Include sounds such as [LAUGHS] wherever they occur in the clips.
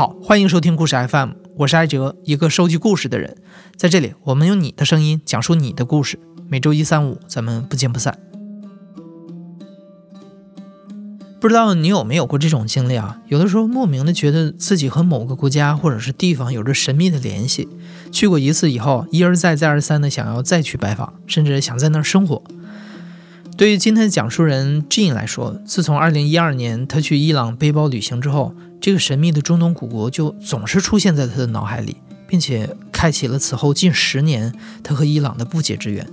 好，欢迎收听故事 FM，我是艾哲，一个收集故事的人。在这里，我们用你的声音讲述你的故事。每周一、三、五，咱们不见不散。不知道你有没有过这种经历啊？有的时候莫名的觉得自己和某个国家或者是地方有着神秘的联系。去过一次以后，一而再、再而三的想要再去拜访，甚至想在那儿生活。对于今天的讲述人 Jean 来说，自从2012年他去伊朗背包旅行之后。这个神秘的中东古国就总是出现在他的脑海里，并且开启了此后近十年他和伊朗的不解之缘。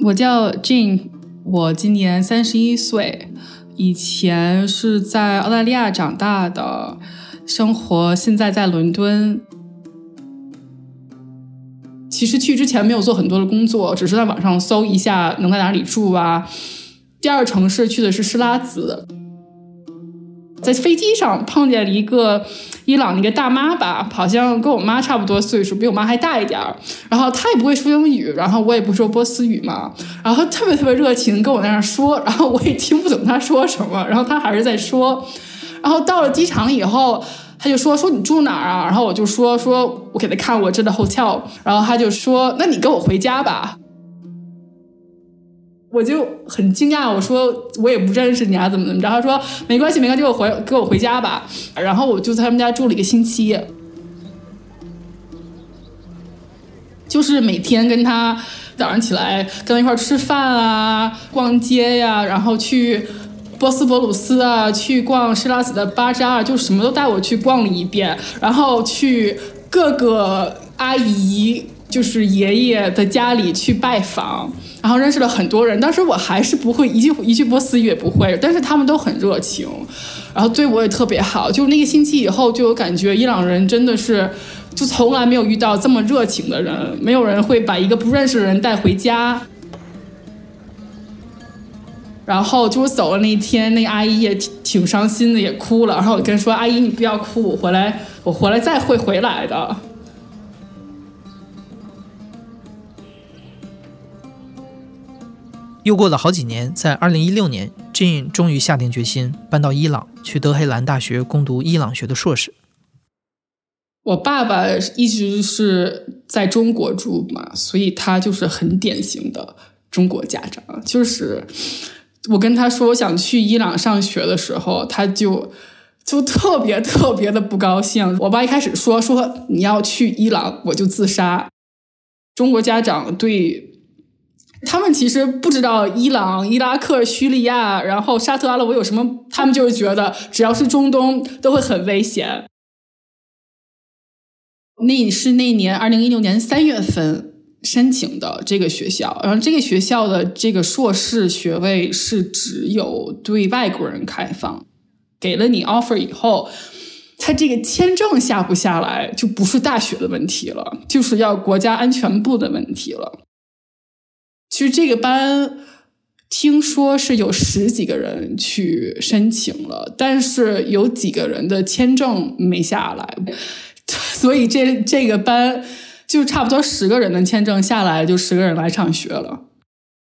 我叫 Jean，我今年三十一岁，以前是在澳大利亚长大的，生活现在在伦敦。其实去之前没有做很多的工作，只是在网上搜一下能在哪里住啊。第二城市去的是施拉子。在飞机上碰见了一个伊朗的一个大妈吧，好像跟我妈差不多岁数，比我妈还大一点儿。然后她也不会说英语，然后我也不说波斯语嘛。然后特别特别热情跟我在那说，然后我也听不懂她说什么，然后她还是在说。然后到了机场以后，他就说说你住哪儿啊？然后我就说说我给他看我这的 hotel，然后他就说那你跟我回家吧。我就很惊讶，我说我也不认识你啊，怎么怎么着？他说没关系，没关系，我回跟我回家吧。然后我就在他们家住了一个星期，就是每天跟他早上起来跟他一块吃饭啊，逛街呀，然后去波斯博鲁斯啊，去逛施拉子的巴扎，就什么都带我去逛了一遍，然后去各个阿姨。就是爷爷的家里去拜访，然后认识了很多人。当时我还是不会一句一句波斯语也不会，但是他们都很热情，然后对我也特别好。就那个星期以后，就有感觉伊朗人真的是，就从来没有遇到这么热情的人，没有人会把一个不认识的人带回家。然后就我走了那一天，那个阿姨也挺挺伤心的，也哭了。然后我跟她说：“阿姨，你不要哭，我回来，我回来再会回来的。”又过了好几年，在二零一六年，Jane 终于下定决心搬到伊朗，去德黑兰大学攻读伊朗学的硕士。我爸爸一直是在中国住嘛，所以他就是很典型的中国家长。就是我跟他说我想去伊朗上学的时候，他就就特别特别的不高兴。我爸一开始说说你要去伊朗，我就自杀。中国家长对。他们其实不知道伊朗、伊拉克、叙利亚，然后沙特阿拉伯有什么，他们就是觉得只要是中东都会很危险。那是那年二零一六年三月份申请的这个学校，然后这个学校的这个硕士学位是只有对外国人开放，给了你 offer 以后，他这个签证下不下来就不是大学的问题了，就是要国家安全部的问题了。其实这个班听说是有十几个人去申请了，但是有几个人的签证没下来，所以这这个班就差不多十个人的签证下来，就十个人来上学了。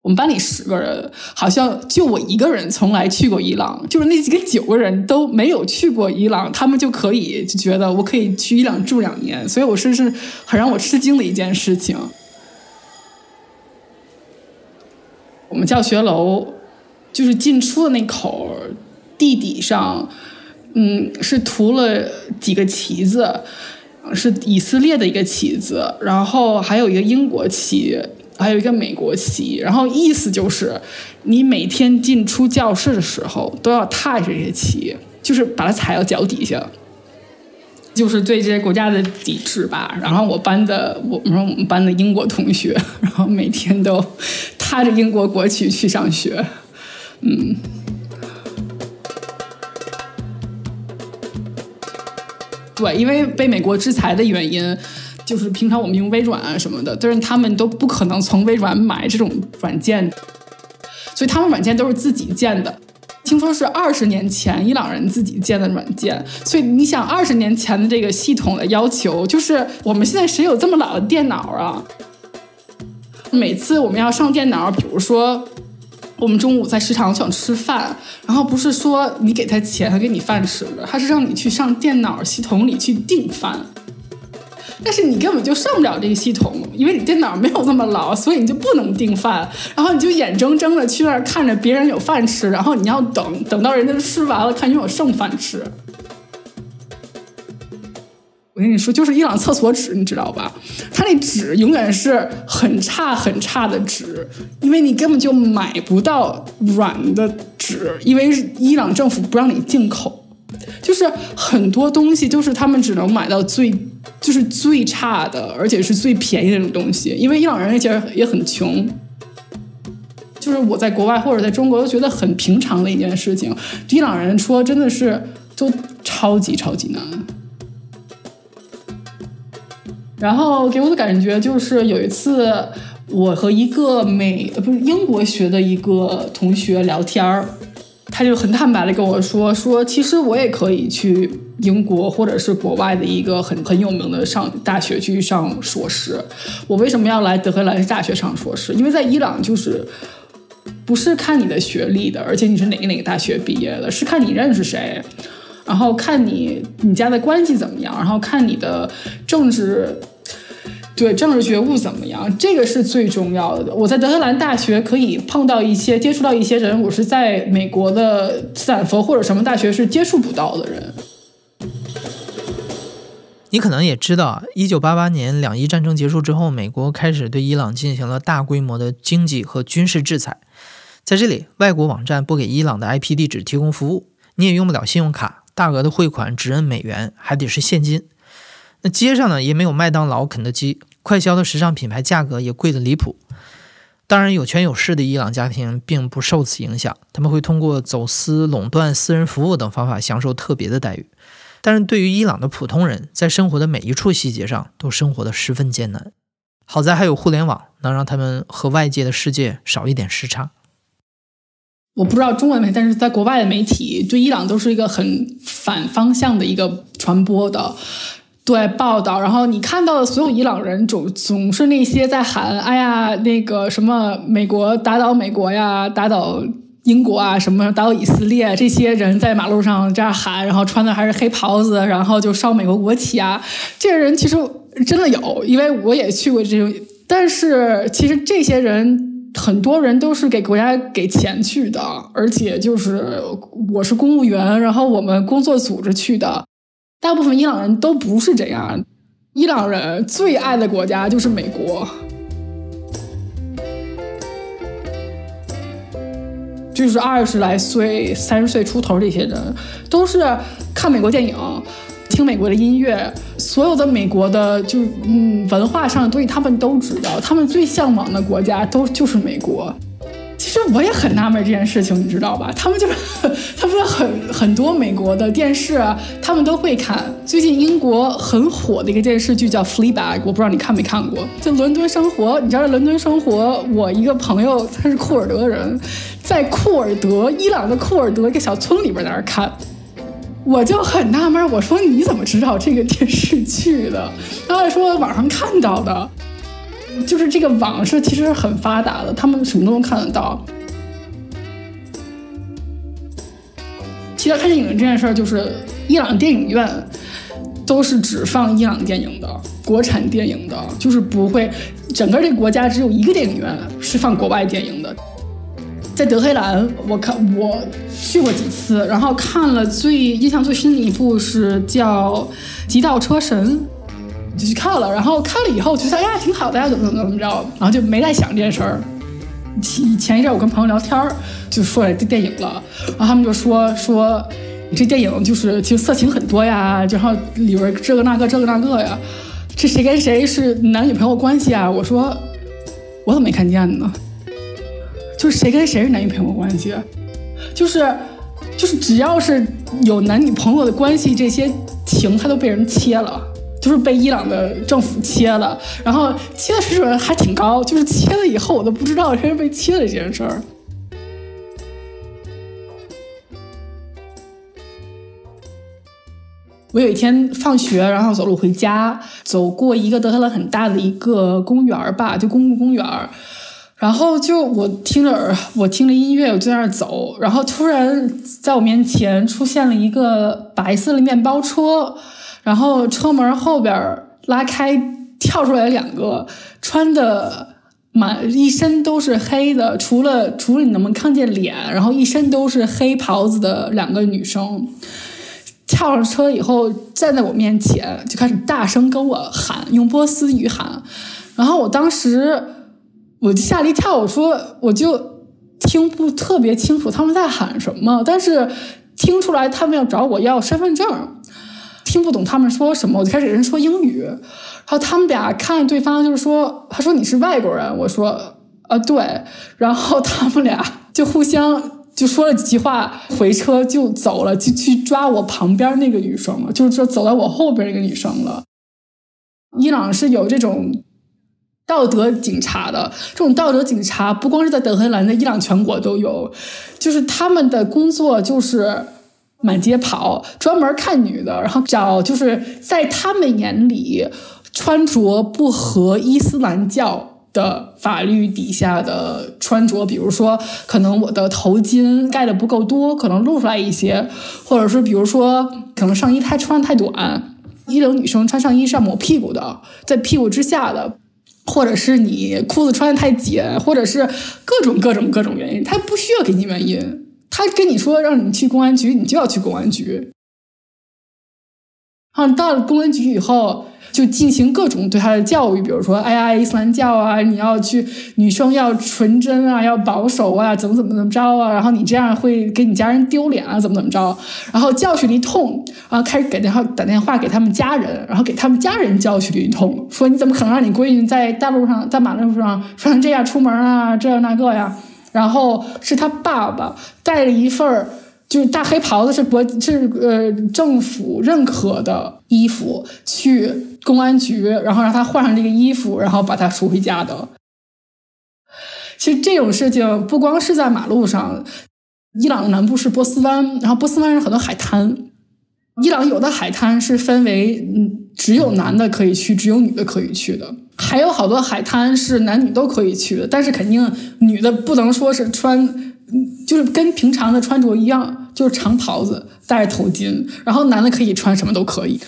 我们班里十个人，好像就我一个人从来去过伊朗，就是那几个九个人都没有去过伊朗，他们就可以就觉得我可以去伊朗住两年，所以我是是很让我吃惊的一件事情。我们教学楼就是进出的那口地底上，嗯，是涂了几个旗子，是以色列的一个旗子，然后还有一个英国旗，还有一个美国旗，然后意思就是你每天进出教室的时候都要踏着这些旗，就是把它踩到脚底下。就是对这些国家的抵制吧。然后我班的，我们我们班的英国同学，然后每天都踏着英国国旗去上学。嗯，对，因为被美国制裁的原因，就是平常我们用微软啊什么的，但是他们都不可能从微软买这种软件，所以他们软件都是自己建的。听说是二十年前伊朗人自己建的软件，所以你想二十年前的这个系统的要求，就是我们现在谁有这么老的电脑啊？每次我们要上电脑，比如说我们中午在食堂想吃饭，然后不是说你给他钱，他给你饭吃的，他是让你去上电脑系统里去订饭。但是你根本就上不了这个系统，因为你电脑没有那么老，所以你就不能订饭。然后你就眼睁睁的去那儿看着别人有饭吃，然后你要等等到人家吃完了，看有没有剩饭吃。我跟你说，就是伊朗厕所纸，你知道吧？它那纸永远是很差很差的纸，因为你根本就买不到软的纸，因为伊朗政府不让你进口，就是很多东西就是他们只能买到最就是最差的，而且是最便宜的那种东西，因为伊朗人其实也很穷。就是我在国外或者在中国都觉得很平常的一件事情，伊朗人说真的是都超级超级难。然后给我的感觉就是有一次，我和一个美呃不是英国学的一个同学聊天儿，他就很坦白的跟我说说，其实我也可以去英国或者是国外的一个很很有名的上大学去上硕士。我为什么要来德黑兰大学上硕士？因为在伊朗就是不是看你的学历的，而且你是哪个哪个大学毕业的，是看你认识谁。然后看你你家的关系怎么样，然后看你的政治。对政治觉悟怎么样？这个是最重要的。我在德黑兰大学可以碰到一些、接触到一些人，我是在美国的斯坦福或者什么大学是接触不到的人。你可能也知道啊，一九八八年两伊战争结束之后，美国开始对伊朗进行了大规模的经济和军事制裁。在这里，外国网站不给伊朗的 IP 地址提供服务，你也用不了信用卡，大额的汇款只认美元，还得是现金。那街上呢也没有麦当劳、肯德基，快消的时尚品牌价格也贵得离谱。当然，有权有势的伊朗家庭并不受此影响，他们会通过走私、垄断私人服务等方法享受特别的待遇。但是对于伊朗的普通人，在生活的每一处细节上都生活的十分艰难。好在还有互联网，能让他们和外界的世界少一点时差。我不知道中文媒体，但是在国外的媒体对伊朗都是一个很反方向的一个传播的。对报道，然后你看到的所有伊朗人总总是那些在喊“哎呀，那个什么美国打倒美国呀，打倒英国啊，什么打倒以色列”这些人在马路上这样喊，然后穿的还是黑袍子，然后就烧美国国旗啊。这些人其实真的有，因为我也去过这种。但是其实这些人很多人都是给国家给钱去的，而且就是我是公务员，然后我们工作组织去的。大部分伊朗人都不是这样，伊朗人最爱的国家就是美国，就是二十来岁、三十岁出头这些人，都是看美国电影、听美国的音乐，所有的美国的就嗯文化上的东西他们都知道，他们最向往的国家都就是美国。其实我也很纳闷这件事情，你知道吧？他们就是，[LAUGHS] 他们很很多美国的电视，他们都会看。最近英国很火的一个电视剧叫《Fleabag》，我不知道你看没看过。在伦敦生活，你知道伦敦生活，我一个朋友他是库尔德人，在库尔德伊朗的库尔德一个小村里边在那看，我就很纳闷，我说你怎么知道这个电视剧的？他还说网上看到的。就是这个网是其实很发达的，他们什么都能看得到。提到看电影这件事儿，就是伊朗电影院都是只放伊朗电影的，国产电影的，就是不会整个这个国家只有一个电影院是放国外电影的。在德黑兰，我看我去过几次，然后看了最印象最深的一部是叫《极道车神》。就去看了，然后看了以后觉得：“哎呀，挺好的呀，怎么怎么怎么着？”然后就没再想这件事儿。前前一阵我跟朋友聊天儿，就说这电影了，然后他们就说说这电影就是其实色情很多呀，然后里边这个那个这个那个呀，这谁跟谁是男女朋友关系啊？我说我怎么没看见呢？就是谁跟谁是男女朋友关系？就是就是只要是有男女朋友的关系，这些情他都被人切了。就是被伊朗的政府切了，然后切的水准还挺高，就是切了以后我都不知道这是被切的这件事儿。我有一天放学，然后走路回家，走过一个德黑兰很大的一个公园吧，就公共公园，然然后就我听着我听着音乐，我就在那儿走，然后突然在我面前出现了一个白色的面包车，然后车门后边拉开，跳出来两个穿的满一身都是黑的，除了除了你能不能看见脸，然后一身都是黑袍子的两个女生。跳上车以后，站在我面前就开始大声跟我喊，用波斯语喊。然后我当时我就吓了一跳，我说我就听不特别清楚他们在喊什么，但是听出来他们要找我要身份证，听不懂他们说什么，我就开始人说英语。然后他们俩看对方就是说，他说你是外国人，我说啊对，然后他们俩就互相。就说了几句话，回车就走了，就去抓我旁边那个女生了，就是说走到我后边那个女生了。伊朗是有这种道德警察的，这种道德警察不光是在德黑兰，在伊朗全国都有，就是他们的工作就是满街跑，专门看女的，然后找就是在他们眼里穿着不合伊斯兰教。的法律底下的穿着，比如说，可能我的头巾盖的不够多，可能露出来一些，或者是比如说，可能上衣太穿的太短，一流女生穿上衣是要抹屁股的，在屁股之下的，或者是你裤子穿的太紧，或者是各种各种各种原因，他不需要给你原因，他跟你说让你去公安局，你就要去公安局。然后，到了公安局以后。就进行各种对他的教育，比如说，哎呀，伊斯兰教啊，你要去女生要纯真啊，要保守啊，怎么怎么怎么着啊，然后你这样会给你家人丢脸啊，怎么怎么着，然后教训了一通，然后开始给电话打电话给他们家人，然后给他们家人教训了一通，说你怎么可能让你闺女在大路上，在马路上穿成这样出门啊，这样那个呀，然后是他爸爸带了一份儿。就是大黑袍子是国是呃政府认可的衣服，去公安局，然后让他换上这个衣服，然后把他赎回家的。其实这种事情不光是在马路上，伊朗的南部是波斯湾，然后波斯湾有很多海滩。伊朗有的海滩是分为嗯只有男的可以去，只有女的可以去的，还有好多海滩是男女都可以去的，但是肯定女的不能说是穿。就是跟平常的穿着一样，就是长袍子，戴着头巾，然后男的可以穿什么都可以。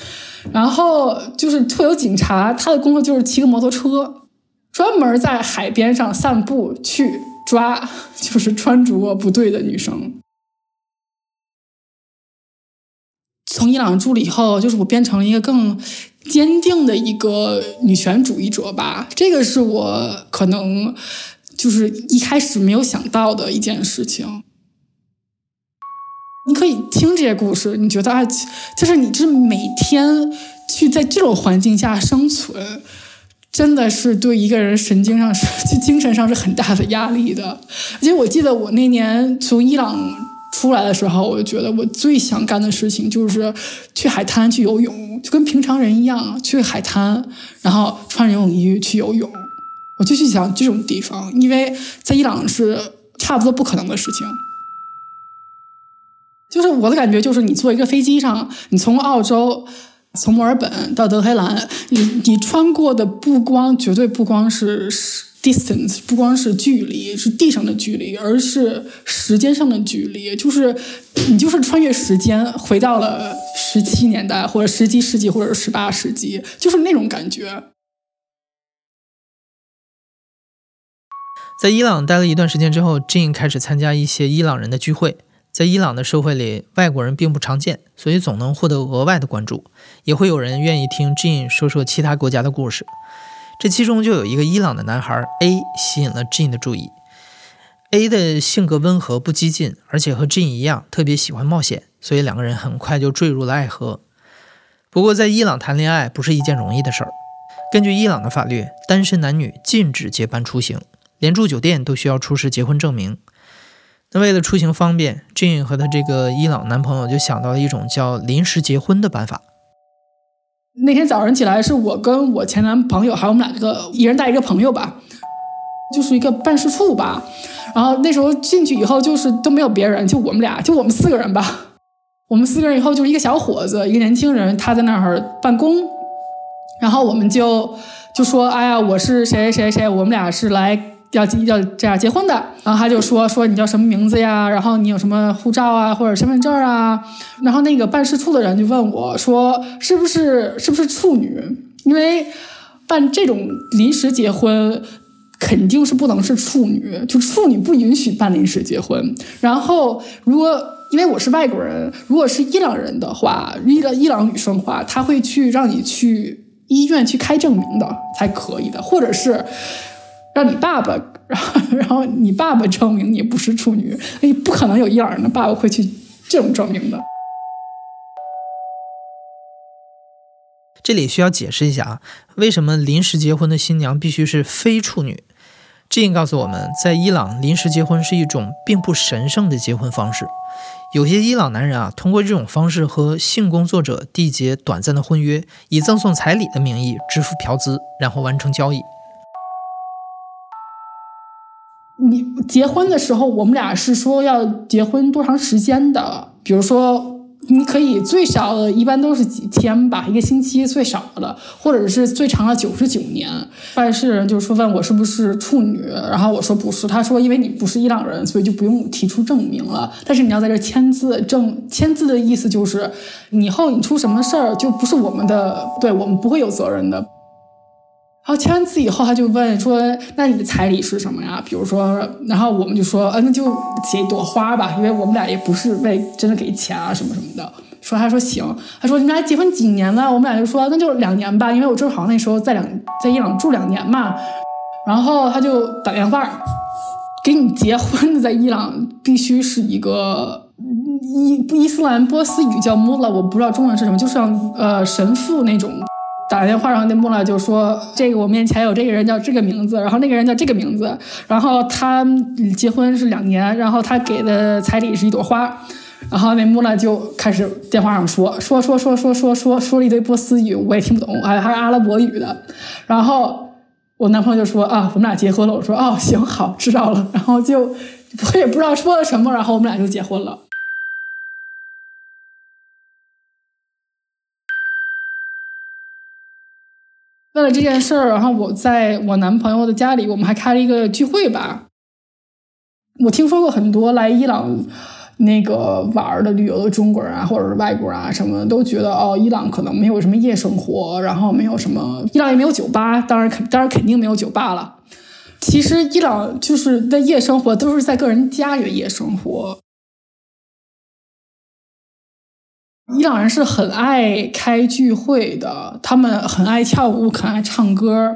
然后就是会有警察，他的工作就是骑个摩托车，专门在海边上散步去抓，就是穿着不对的女生。从伊朗住了以后，就是我变成了一个更坚定的一个女权主义者吧。这个是我可能。就是一开始没有想到的一件事情。你可以听这些故事，你觉得啊，就是你这每天去在这种环境下生存，真的是对一个人神经上是、精神上是很大的压力的。而且我记得我那年从伊朗出来的时候，我就觉得我最想干的事情就是去海滩去游泳，就跟平常人一样去海滩，然后穿游泳衣去游泳。我就去想这种地方，因为在伊朗是差不多不可能的事情。就是我的感觉，就是你坐一个飞机上，你从澳洲从墨尔本到德黑兰，你你穿过的不光绝对不光是 distance，不光是距离，是地上的距离，而是时间上的距离。就是你就是穿越时间，回到了十七年代，或者十七世纪，或者是十八世纪，就是那种感觉。在伊朗待了一段时间之后，Jane 开始参加一些伊朗人的聚会。在伊朗的社会里，外国人并不常见，所以总能获得额外的关注。也会有人愿意听 Jane 说说其他国家的故事。这其中就有一个伊朗的男孩 A 吸引了 Jean 的注意。A 的性格温和不激进，而且和 Jean 一样特别喜欢冒险，所以两个人很快就坠入了爱河。不过，在伊朗谈恋爱不是一件容易的事儿。根据伊朗的法律，单身男女禁止结伴出行。连住酒店都需要出示结婚证明。那为了出行方便，Jane 和她这个伊朗男朋友就想到了一种叫临时结婚的办法。那天早上起来，是我跟我前男朋友还有我们两个，一人带一个朋友吧，就是一个办事处吧。然后那时候进去以后，就是都没有别人，就我们俩，就我们四个人吧。我们四个人以后就是一个小伙子，一个年轻人，他在那儿办公。然后我们就就说：“哎呀，我是谁谁谁，我们俩是来。”要要这样结婚的。然后他就说说你叫什么名字呀？然后你有什么护照啊或者身份证啊？然后那个办事处的人就问我说是不是是不是处女？因为办这种临时结婚。肯定是不能是处女，就处女不允许办临时结婚。然后，如果因为我是外国人，如果是伊朗人的话，伊朗伊朗女生的话，他会去让你去医院去开证明的才可以的，或者是让你爸爸，[LAUGHS] 然后然后你爸爸证明你不是处女，哎，不可能有伊朗人的爸爸会去这种证明的。这里需要解释一下啊，为什么临时结婚的新娘必须是非处女？这应告诉我们，在伊朗，临时结婚是一种并不神圣的结婚方式。有些伊朗男人啊，通过这种方式和性工作者缔结短暂的婚约，以赠送彩礼的名义支付嫖资，然后完成交易。你结婚的时候，我们俩是说要结婚多长时间的？比如说。你可以最少的一般都是几天吧，一个星期最少的，或者是最长的九十九年。办事人就说问我是不是处女，然后我说不是。他说因为你不是伊朗人，所以就不用提出证明了。但是你要在这签字，证签字的意思就是以后你出什么事儿就不是我们的，对我们不会有责任的。然后签完字以后，他就问说：“那你的彩礼是什么呀？”比如说，然后我们就说：“呃，那就写一朵花吧，因为我们俩也不是为真的给钱啊什么什么的。”说他说行，他说你们俩结婚几年了？我们俩就说那就两年吧，因为我正好那时候在两在伊朗住两年嘛。然后他就打电话给你结婚的，在伊朗必须是一个伊伊斯兰波斯语叫 mullah，我不知道中文是什么，就像呃神父那种。打电话，然后那穆拉就说：“这个我面前有这个人叫这个名字，然后那个人叫这个名字，然后他结婚是两年，然后他给的彩礼是一朵花，然后那穆拉就开始电话上说说说说说说说说了一堆波斯语，我也听不懂，还还是阿拉伯语的。然后我男朋友就说啊，我们俩结婚了。我说哦，行好，知道了。然后就我也不知道说了什么，然后我们俩就结婚了。”为了这件事儿，然后我在我男朋友的家里，我们还开了一个聚会吧。我听说过很多来伊朗那个玩的旅游的中国人啊，或者是外国人啊什么，都觉得哦，伊朗可能没有什么夜生活，然后没有什么，伊朗也没有酒吧，当然肯当然肯定没有酒吧了。其实伊朗就是的夜生活都是在个人家里的夜生活。伊朗人是很爱开聚会的，他们很爱跳舞，很爱唱歌，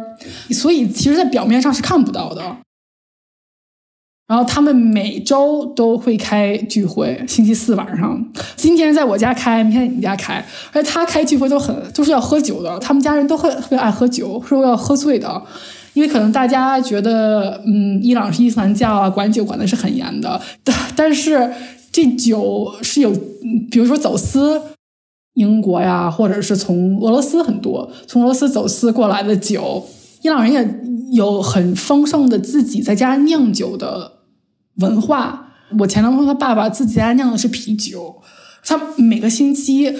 所以其实，在表面上是看不到的。然后他们每周都会开聚会，星期四晚上，今天在我家开，明天你家开，而且他开聚会都很都是要喝酒的，他们家人都会特别爱喝酒，说要喝醉的，因为可能大家觉得，嗯，伊朗是伊斯兰教啊，管酒管的是很严的，但但是。这酒是有，比如说走私英国呀，或者是从俄罗斯很多从俄罗斯走私过来的酒，伊朗人也有很丰盛的自己在家酿酒的文化。我前男朋友他爸爸自己家酿的是啤酒，他每个星期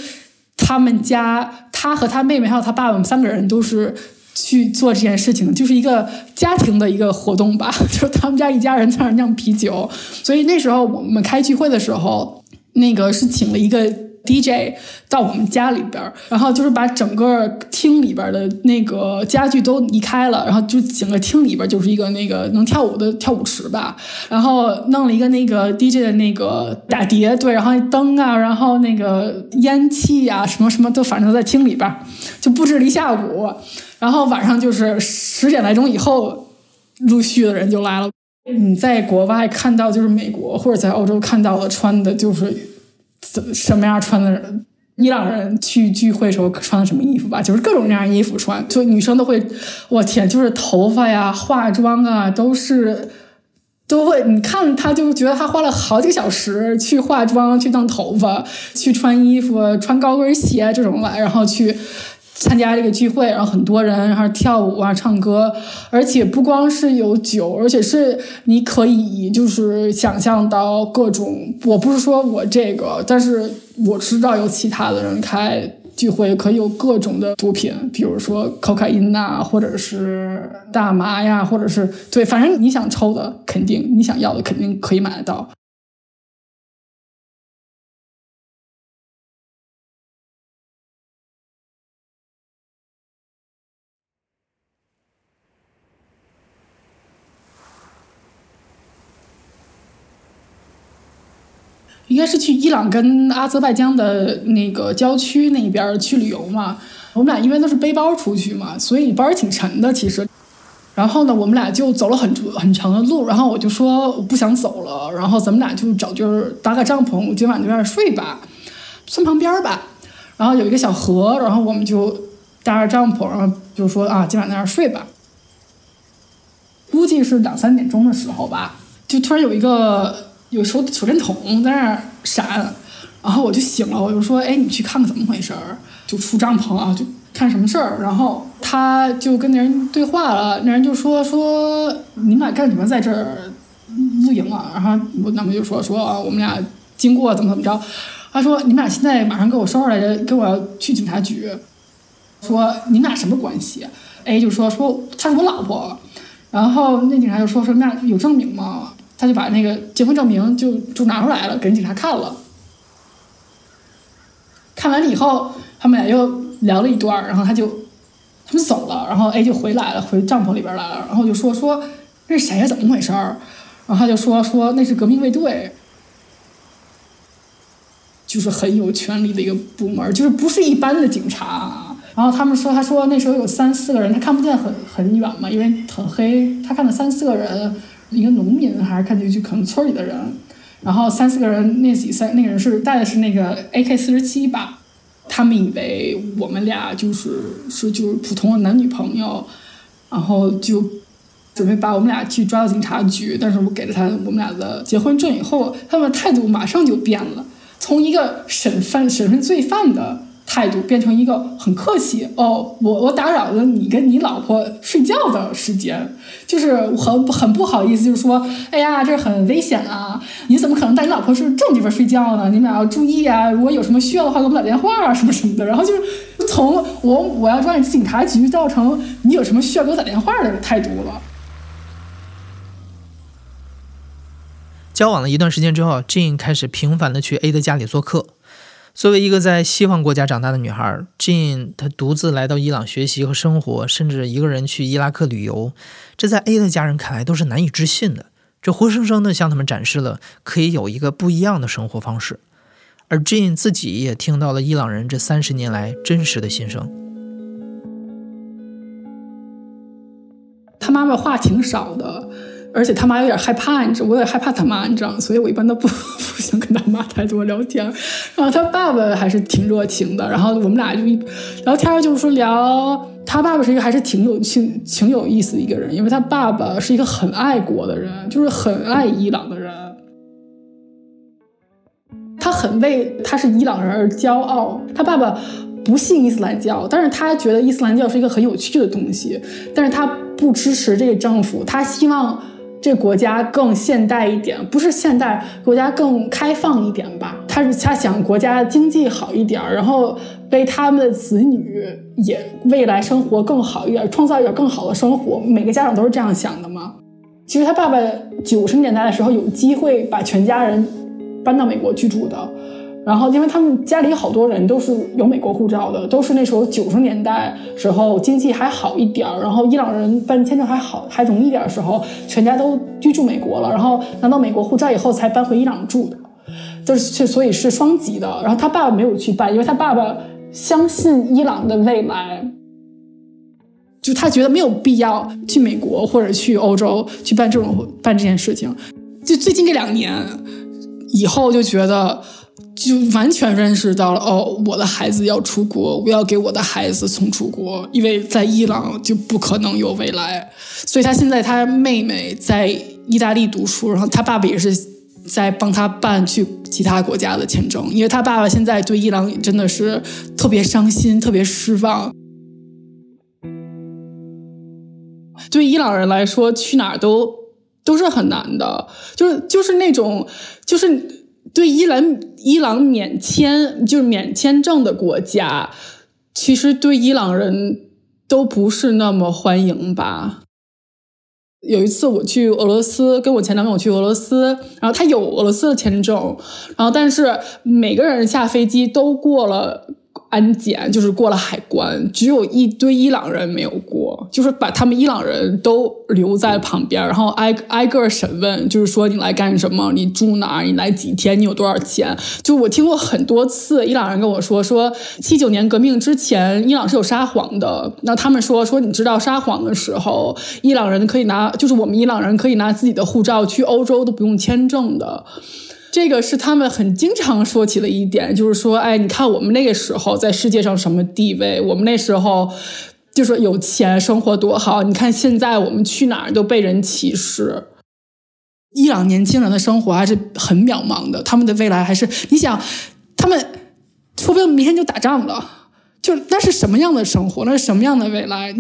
他们家他和他妹妹还有他爸爸们三个人都是。去做这件事情，就是一个家庭的一个活动吧，[LAUGHS] 就是他们家一家人在那酿啤酒，所以那时候我们开聚会的时候，那个是请了一个 DJ 到我们家里边，然后就是把整个厅里边的那个家具都移开了，然后就整个厅里边就是一个那个能跳舞的跳舞池吧，然后弄了一个那个 DJ 的那个打碟，对，然后灯啊，然后那个烟气啊，什么什么都反正都在厅里边，就布置了一下午。然后晚上就是十点来钟以后，陆续的人就来了。你在国外看到就是美国或者在欧洲看到的穿的就是怎什么样穿的人？伊朗人去聚会时候穿的什么衣服吧？就是各种各样衣服穿，就女生都会，我天，就是头发呀、化妆啊，都是都会。你看他就觉得他花了好几个小时去化妆、去弄头发、去穿衣服、穿高跟鞋这种来，然后去。参加这个聚会，然后很多人，然后跳舞啊、唱歌，而且不光是有酒，而且是你可以就是想象到各种。我不是说我这个，但是我知道有其他的人开聚会可以有各种的毒品，比如说可卡因呐，或者是大麻呀，或者是对，反正你想抽的，肯定你想要的肯定可以买得到。应该是去伊朗跟阿泽拜疆的那个郊区那边去旅游嘛。我们俩因为都是背包出去嘛，所以包也挺沉的其实。然后呢，我们俩就走了很很长的路，然后我就说我不想走了，然后咱们俩就找地儿搭个帐篷，我今晚在这儿睡吧，村旁边吧。然后有一个小河，然后我们就搭着帐篷，然后就说啊，今晚在那儿睡吧。估计是两三点钟的时候吧，就突然有一个。有手手电筒在那儿闪，然后我就醒了，我就说：“哎，你去看看怎么回事儿。”就出帐篷啊，就看什么事儿。然后他就跟那人对话了，那人就说：“说你们俩干什么在这儿露营啊？”然后我那么就说：“说啊我们俩经过怎么怎么着。”他说：“你们俩现在马上给我收拾来着，给我去警察局。”说：“你们俩什么关系？”A 就说：“说她是我老婆。”然后那警察就说：“说那有证明吗？”他就把那个结婚证明就就拿出来了，给警察看了。看完了以后，他们俩又聊了一段然后他就他们走了，然后 A 就回来了，回帐篷里边来了，然后就说说那是谁呀？怎么回事儿？然后他就说说那是革命卫队，就是很有权力的一个部门，就是不是一般的警察。然后他们说，他说那时候有三四个人，他看不见很很远嘛，因为很黑，他看到三四个人。一个农民还是看进去可能村里的人，然后三四个人，那几三那个人是带的是那个 AK 四十七吧，他们以为我们俩就是是就是普通的男女朋友，然后就准备把我们俩去抓到警察局，但是我给了他我们俩的结婚证以后，他们的态度马上就变了，从一个审犯审问罪犯的。态度变成一个很客气哦，我我打扰了你跟你老婆睡觉的时间，就是很很不好意思，就是说，哎呀，这很危险啊！你怎么可能带你老婆是这种地方睡觉呢？你们俩要注意啊！如果有什么需要的话，给我们打电话啊，什么什么的。然后就是从我我要抓你去警察局，造成你有什么需要给我打电话的态度了。交往了一段时间之后，Jane 开始频繁的去 A 的家里做客。作为一个在西方国家长大的女孩，Jane 她独自来到伊朗学习和生活，甚至一个人去伊拉克旅游，这在 A 的家人看来都是难以置信的。这活生生的向他们展示了可以有一个不一样的生活方式，而 Jane 自己也听到了伊朗人这三十年来真实的心声。他妈妈话挺少的。而且他妈有点害怕，你知道，我有点害怕他妈，你知道，所以我一般都不 [LAUGHS] 不想跟他妈太多聊天。然后他爸爸还是挺热情的，然后我们俩就一聊天，就是说聊他爸爸是一个还是挺有挺挺有意思的一个人，因为他爸爸是一个很爱国的人，就是很爱伊朗的人，他很为他是伊朗人而骄傲。他爸爸不信伊斯兰教，但是他觉得伊斯兰教是一个很有趣的东西，但是他不支持这个政府，他希望。这国家更现代一点，不是现代国家更开放一点吧？他是他想国家经济好一点，然后为他们的子女也未来生活更好一点，创造一点更好的生活。每个家长都是这样想的吗？其实他爸爸九十年代的时候有机会把全家人搬到美国居住的。然后，因为他们家里好多人都是有美国护照的，都是那时候九十年代时候经济还好一点儿，然后伊朗人办签证还好还容易点的时候，全家都居住美国了，然后拿到美国护照以后才搬回伊朗住的，就是所以是双籍的。然后他爸爸没有去办，因为他爸爸相信伊朗的未来，就他觉得没有必要去美国或者去欧洲去办这种办这件事情。就最近这两年以后就觉得。就完全认识到了哦，我的孩子要出国，我要给我的孩子送出国，因为在伊朗就不可能有未来。所以他现在他妹妹在意大利读书，然后他爸爸也是在帮他办去其他国家的签证，因为他爸爸现在对伊朗真的是特别伤心，特别失望。对伊朗人来说，去哪儿都都是很难的，就是就是那种就是。对伊朗伊朗免签就是免签证的国家，其实对伊朗人都不是那么欢迎吧。有一次我去俄罗斯，跟我前男朋友去俄罗斯，然后他有俄罗斯的签证，然后但是每个人下飞机都过了。安检就是过了海关，只有一堆伊朗人没有，就是把他们伊朗人都留在旁边，然后挨挨个审问，就是说你来干什么，你住哪儿，你来几天，你有多少钱？就我听过很多次，伊朗人跟我说，说七九年革命之前，伊朗是有沙皇的。那他们说说，你知道沙皇的时候，伊朗人可以拿，就是我们伊朗人可以拿自己的护照去欧洲都不用签证的。这个是他们很经常说起的一点，就是说，哎，你看我们那个时候在世界上什么地位？我们那时候就说有钱，生活多好。你看现在我们去哪儿都被人歧视。伊朗年轻人的生活还是很渺茫的，他们的未来还是你想，他们说不定明天就打仗了，就那是什么样的生活？那是什么样的未来？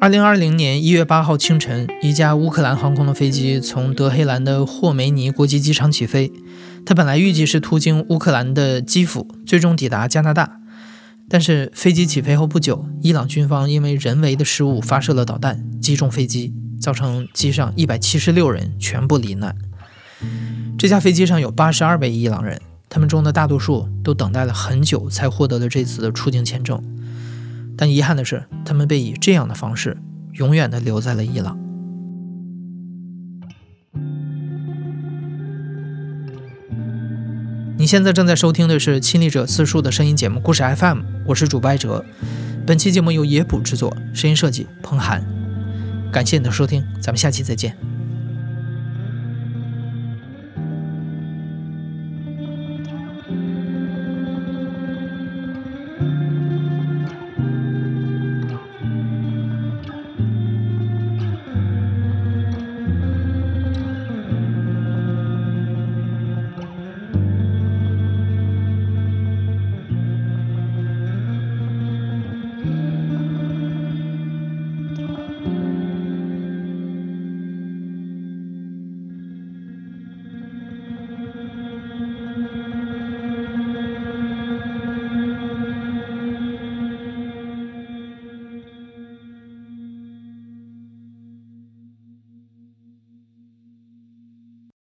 二零二零年一月八号清晨，一架乌克兰航空的飞机从德黑兰的霍梅尼国际机场起飞。它本来预计是途经乌克兰的基辅，最终抵达加拿大。但是飞机起飞后不久，伊朗军方因为人为的失误发射了导弹，击中飞机，造成机上一百七十六人全部罹难。这架飞机上有八十二位伊朗人，他们中的大多数都等待了很久才获得了这次的出境签证。但遗憾的是，他们被以这样的方式永远的留在了伊朗。你现在正在收听的是亲历者自述的声音节目《故事 FM》，我是主播艾哲。本期节目由野捕制作，声音设计彭涵。感谢你的收听，咱们下期再见。